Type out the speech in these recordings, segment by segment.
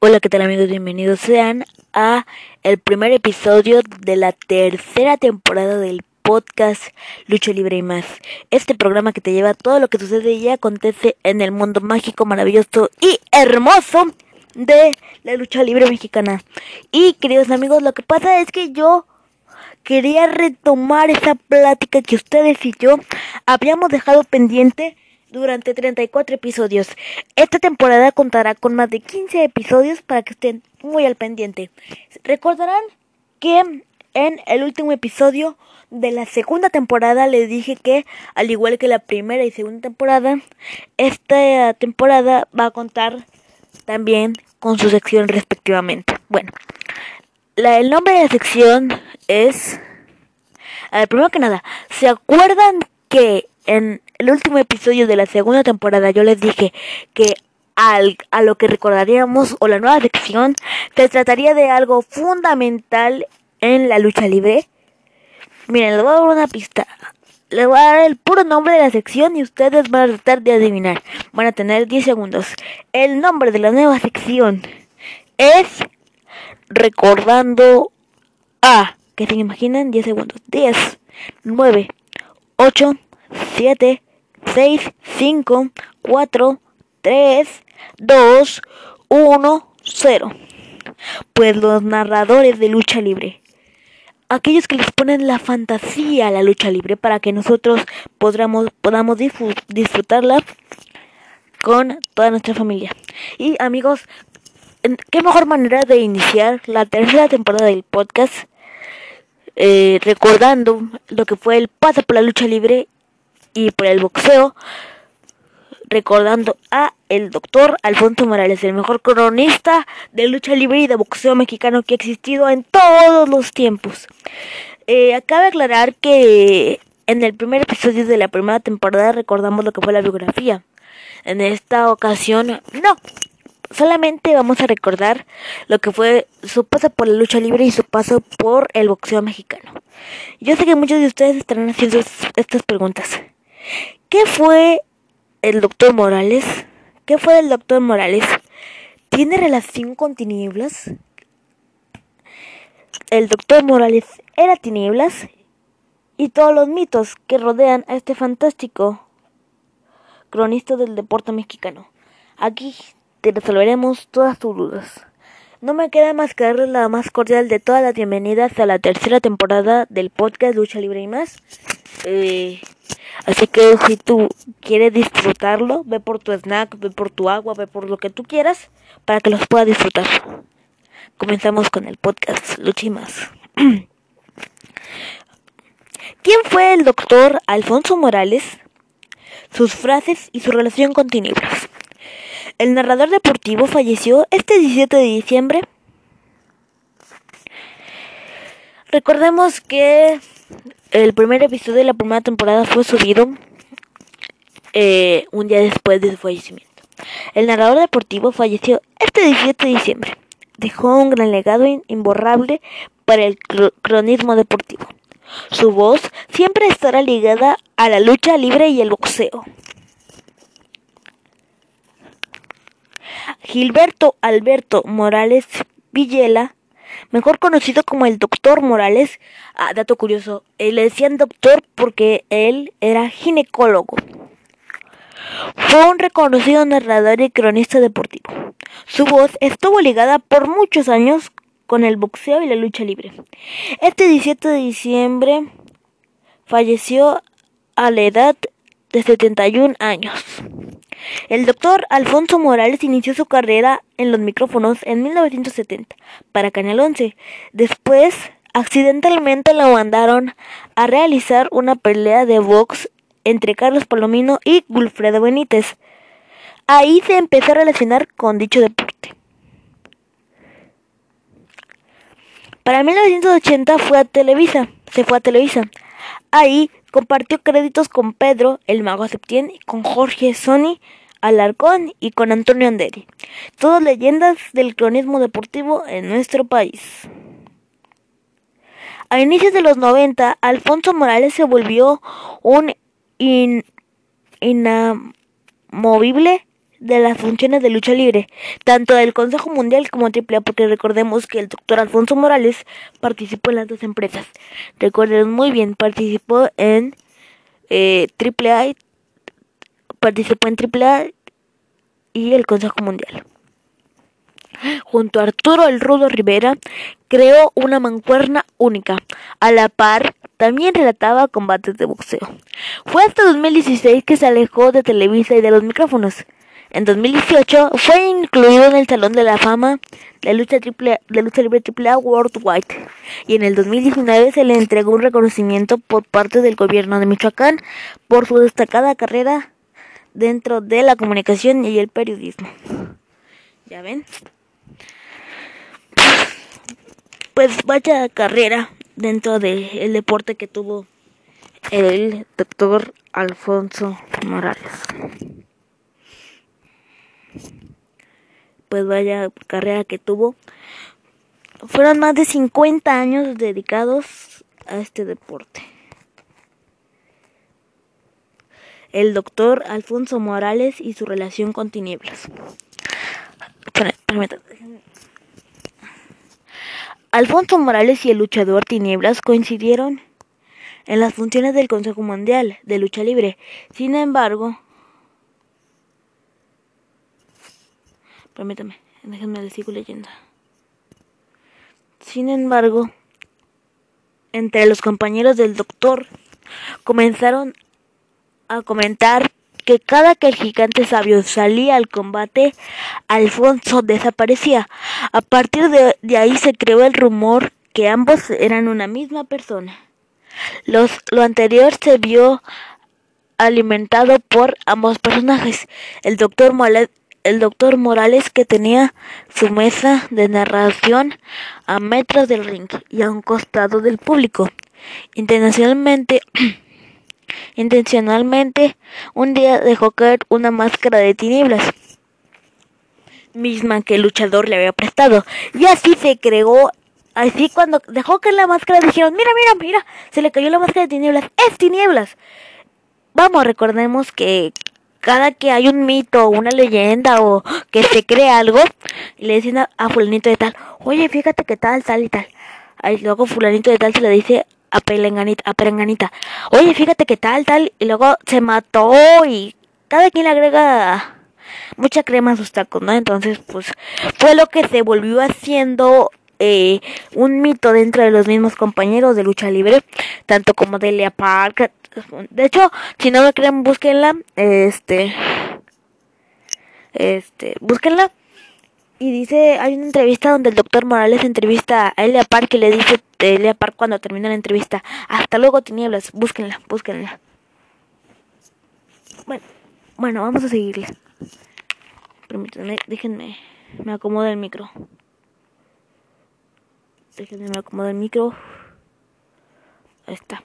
Hola, ¿qué tal amigos? Bienvenidos sean a el primer episodio de la tercera temporada del podcast Lucha Libre y más. Este programa que te lleva todo lo que sucede y acontece en el mundo mágico, maravilloso y hermoso de la lucha libre mexicana. Y queridos amigos, lo que pasa es que yo quería retomar esa plática que ustedes y yo habíamos dejado pendiente durante 34 episodios. Esta temporada contará con más de 15 episodios para que estén muy al pendiente. Recordarán que en el último episodio de la segunda temporada les dije que, al igual que la primera y segunda temporada, esta temporada va a contar también con su sección respectivamente. Bueno, la, el nombre de la sección es... A ver, primero que nada, ¿se acuerdan que en el último episodio de la segunda temporada yo les dije que al, a lo que recordaríamos o la nueva sección se trataría de algo fundamental en la lucha libre. Miren, les voy a dar una pista. Les voy a dar el puro nombre de la sección y ustedes van a tratar de adivinar. Van a tener 10 segundos. El nombre de la nueva sección es Recordando a. ¿Qué se imaginan? 10 segundos. 10, 9, 8, 7, 6, 5, 4, 3, 2, 1, 0. Pues los narradores de lucha libre. Aquellos que les ponen la fantasía a la lucha libre para que nosotros podamos, podamos disfrutarla con toda nuestra familia. Y amigos, qué mejor manera de iniciar la tercera temporada del podcast eh, recordando lo que fue el paso por la lucha libre y por el boxeo, recordando a el doctor Alfonso Morales, el mejor cronista de lucha libre y de boxeo mexicano que ha existido en todos los tiempos. Eh, acaba de aclarar que en el primer episodio de la primera temporada recordamos lo que fue la biografía. En esta ocasión, no. Solamente vamos a recordar lo que fue su paso por la lucha libre y su paso por el boxeo mexicano. Yo sé que muchos de ustedes estarán haciendo estas preguntas. ¿Qué fue el doctor Morales? ¿Qué fue el doctor Morales? ¿Tiene relación con tinieblas? El doctor Morales era tinieblas y todos los mitos que rodean a este fantástico cronista del deporte mexicano. Aquí te resolveremos todas tus dudas. No me queda más que darles la más cordial de todas las bienvenidas a la tercera temporada del podcast Lucha Libre y más. Eh, así que si tú quieres disfrutarlo, ve por tu snack, ve por tu agua, ve por lo que tú quieras para que los puedas disfrutar. Comenzamos con el podcast más. ¿Quién fue el doctor Alfonso Morales? Sus frases y su relación con tinieblas. El narrador deportivo falleció este 17 de diciembre. Recordemos que el primer episodio de la primera temporada fue subido eh, un día después de su fallecimiento. El narrador deportivo falleció este 17 de diciembre. Dejó un gran legado imborrable para el cronismo deportivo. Su voz siempre estará ligada a la lucha libre y el boxeo. Gilberto Alberto Morales Villela, mejor conocido como el Doctor Morales, ah, dato curioso, eh, le decían doctor porque él era ginecólogo. Fue un reconocido narrador y cronista deportivo. Su voz estuvo ligada por muchos años con el boxeo y la lucha libre. Este 17 de diciembre falleció a la edad de 71 años. El doctor Alfonso Morales inició su carrera en los micrófonos en 1970 para Canal 11. Después, accidentalmente lo mandaron a realizar una pelea de box entre Carlos Palomino y Gulfredo Benítez. Ahí se empezó a relacionar con dicho deporte. Para 1980 fue a Televisa, se fue a Televisa. Ahí compartió créditos con Pedro, el mago Septién, con Jorge Sony Alarcón y con Antonio Anderi. Todas leyendas del cronismo deportivo en nuestro país. A inicios de los 90, Alfonso Morales se volvió un inamovible de las funciones de lucha libre, tanto del Consejo Mundial como AAA, porque recordemos que el doctor Alfonso Morales participó en las dos empresas. Recuerden muy bien, participó en eh, AAA, participó en AAA y el Consejo Mundial. Junto a Arturo El Rudo Rivera, creó una mancuerna única. A la par, también relataba combates de boxeo. Fue hasta 2016 que se alejó de Televisa y de los micrófonos. En 2018 fue incluido en el Salón de la Fama de lucha, triple, de lucha libre AAA Worldwide y en el 2019 se le entregó un reconocimiento por parte del gobierno de Michoacán por su destacada carrera dentro de la comunicación y el periodismo. ¿Ya ven? Pues vaya carrera dentro del deporte que tuvo el doctor Alfonso Morales. Pues vaya carrera que tuvo. Fueron más de 50 años dedicados a este deporte. El doctor Alfonso Morales y su relación con tinieblas. Alfonso Morales y el luchador Tinieblas coincidieron en las funciones del Consejo Mundial de Lucha Libre. Sin embargo, Permítame, déjenme le sigo leyendo. Sin embargo, entre los compañeros del doctor comenzaron a comentar que cada que el gigante sabio salía al combate, Alfonso desaparecía. A partir de, ahí se creó el rumor que ambos eran una misma persona. Los, lo anterior se vio alimentado por ambos personajes. El doctor el doctor Morales que tenía su mesa de narración a metros del ring y a un costado del público. Intencionalmente, intencionalmente un día dejó caer una máscara de tinieblas misma que el luchador le había prestado y así se creó así cuando dejó caer la máscara dijeron mira mira mira se le cayó la máscara de tinieblas es tinieblas vamos recordemos que cada que hay un mito, una leyenda o que se cree algo, le dicen a, fulanito de tal, oye, fíjate que tal, tal y tal. Ahí luego fulanito de tal se le dice a perenganita, oye, fíjate que tal, tal, y luego se mató y cada quien le agrega mucha crema a sus tacos, ¿no? Entonces, pues fue lo que se volvió haciendo eh, un mito dentro de los mismos compañeros de lucha libre, tanto como Delia Park, de hecho, si no me creen, búsquenla. Este. Este. Búsquenla. Y dice, hay una entrevista donde el doctor Morales entrevista a Elia Park y le dice a Elia Park cuando termina la entrevista, hasta luego tinieblas, búsquenla, búsquenla. Bueno, bueno, vamos a seguirle. Permítanme, déjenme, me acomodo el micro. Déjenme, me acomodo el micro. Ahí está.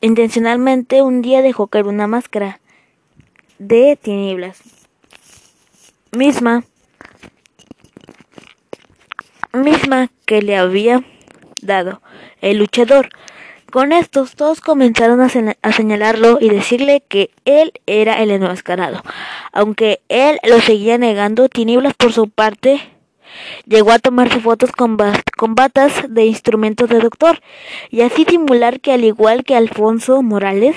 Intencionalmente un día dejó caer una máscara de tinieblas. Misma. Misma que le había dado el luchador. Con estos todos comenzaron a, señalarlo y decirle que él era el enmascarado. Aunque él lo seguía negando, Tinieblas por su parte Llegó a tomarse fotos con, batas de instrumentos de doctor y así simular que al igual que Alfonso Morales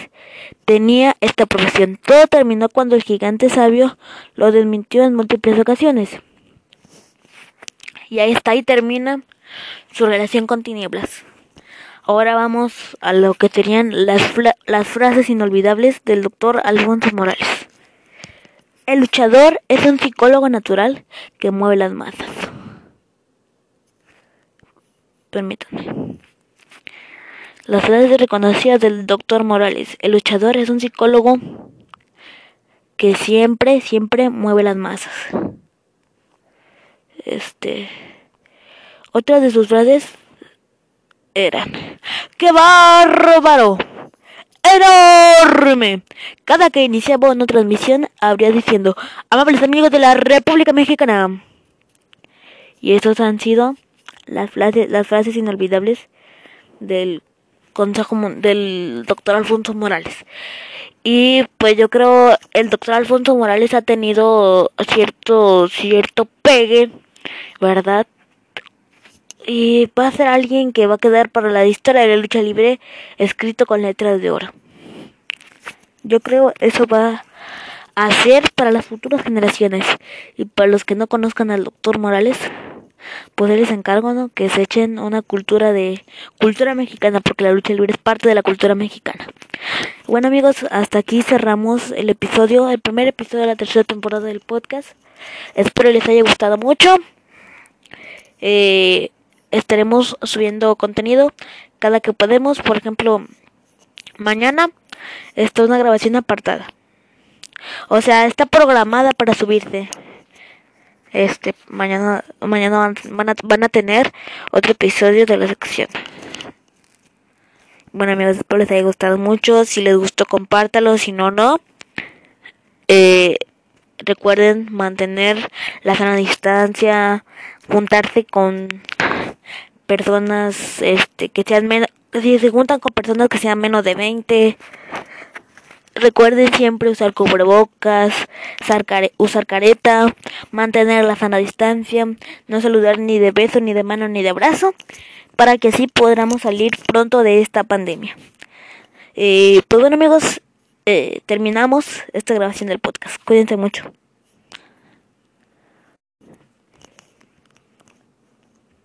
tenía esta profesión. Todo terminó cuando el gigante sabio lo desmintió en múltiples ocasiones. Y ahí está, y termina su relación con tinieblas. Ahora vamos a lo que serían las, las frases inolvidables del doctor Alfonso Morales. El luchador es un psicólogo natural que mueve las masas. Permítanme. Las frases reconocidas del doctor Morales. El luchador es un psicólogo que siempre, siempre mueve las masas. Este. Otras de sus frases eran: ¡Qué bárbaro! enorme. Cada que iniciaba una transmisión habría diciendo, amables amigos de la República Mexicana. Y esas han sido las frases, las frases inolvidables del consejo del doctor Alfonso Morales. Y pues yo creo el doctor Alfonso Morales ha tenido cierto cierto pegue, ¿verdad? Y va a ser alguien que va a quedar para la historia de la lucha libre escrito con letras de oro. Yo creo eso va a ser para las futuras generaciones y para los que no conozcan al doctor Morales pues les encargo ¿no? que se echen una cultura de cultura mexicana porque la lucha libre es parte de la cultura mexicana bueno amigos hasta aquí cerramos el episodio el primer episodio de la tercera temporada del podcast espero les haya gustado mucho eh, estaremos subiendo contenido cada que podemos. Por ejemplo mañana está una grabación apartada. O sea está programada para subirse. Este mañana mañana van a, van a tener otro episodio de la sección. Bueno amigos espero les haya gustado mucho. Si les gustó compártalo. Si no no. Eh, recuerden mantener la sana distancia juntarse con personas este que sean menos si se juntan con personas que sean menos de 20 Recuerden siempre usar cubrebocas, usar careta, mantener la sana distancia, no saludar ni de beso, ni de mano, ni de abrazo, para que así podamos salir pronto de esta pandemia. Eh, pues bueno amigos, eh, terminamos esta grabación del podcast. Cuídense mucho.